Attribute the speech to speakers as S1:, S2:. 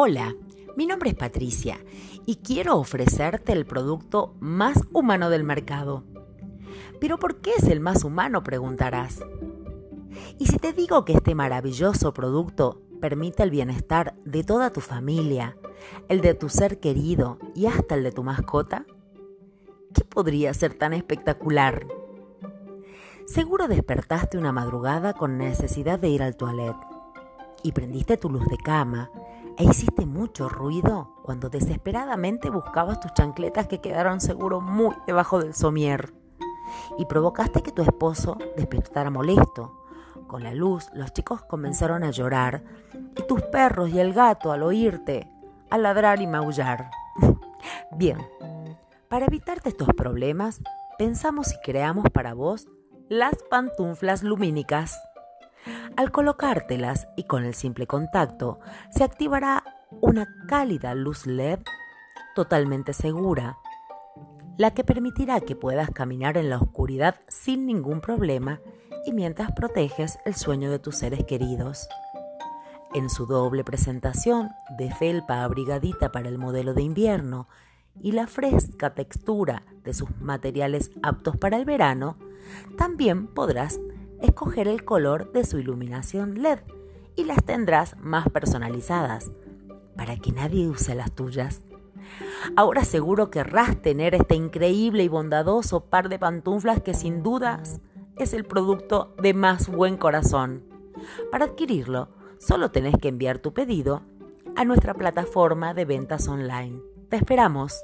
S1: Hola, mi nombre es Patricia y quiero ofrecerte el producto más humano del mercado. ¿Pero por qué es el más humano? preguntarás. ¿Y si te digo que este maravilloso producto permite el bienestar de toda tu familia, el de tu ser querido y hasta el de tu mascota? ¿Qué podría ser tan espectacular? Seguro despertaste una madrugada con necesidad de ir al toilet y prendiste tu luz de cama e hiciste mucho ruido cuando desesperadamente buscabas tus chancletas que quedaron seguro muy debajo del somier y provocaste que tu esposo despertara molesto. Con la luz los chicos comenzaron a llorar y tus perros y el gato al oírte a ladrar y maullar. Bien, para evitarte estos problemas, pensamos y creamos para vos las pantuflas lumínicas. Al colocártelas y con el simple contacto, se activará una cálida luz LED totalmente segura, la que permitirá que puedas caminar en la oscuridad sin ningún problema y mientras proteges el sueño de tus seres queridos. En su doble presentación de felpa abrigadita para el modelo de invierno y la fresca textura de sus materiales aptos para el verano, también podrás escoger el color de su iluminación LED y las tendrás más personalizadas para que nadie use las tuyas. Ahora seguro querrás tener este increíble y bondadoso par de pantuflas que sin dudas es el producto de más buen corazón. Para adquirirlo, solo tenés que enviar tu pedido a nuestra plataforma de ventas online. Te esperamos.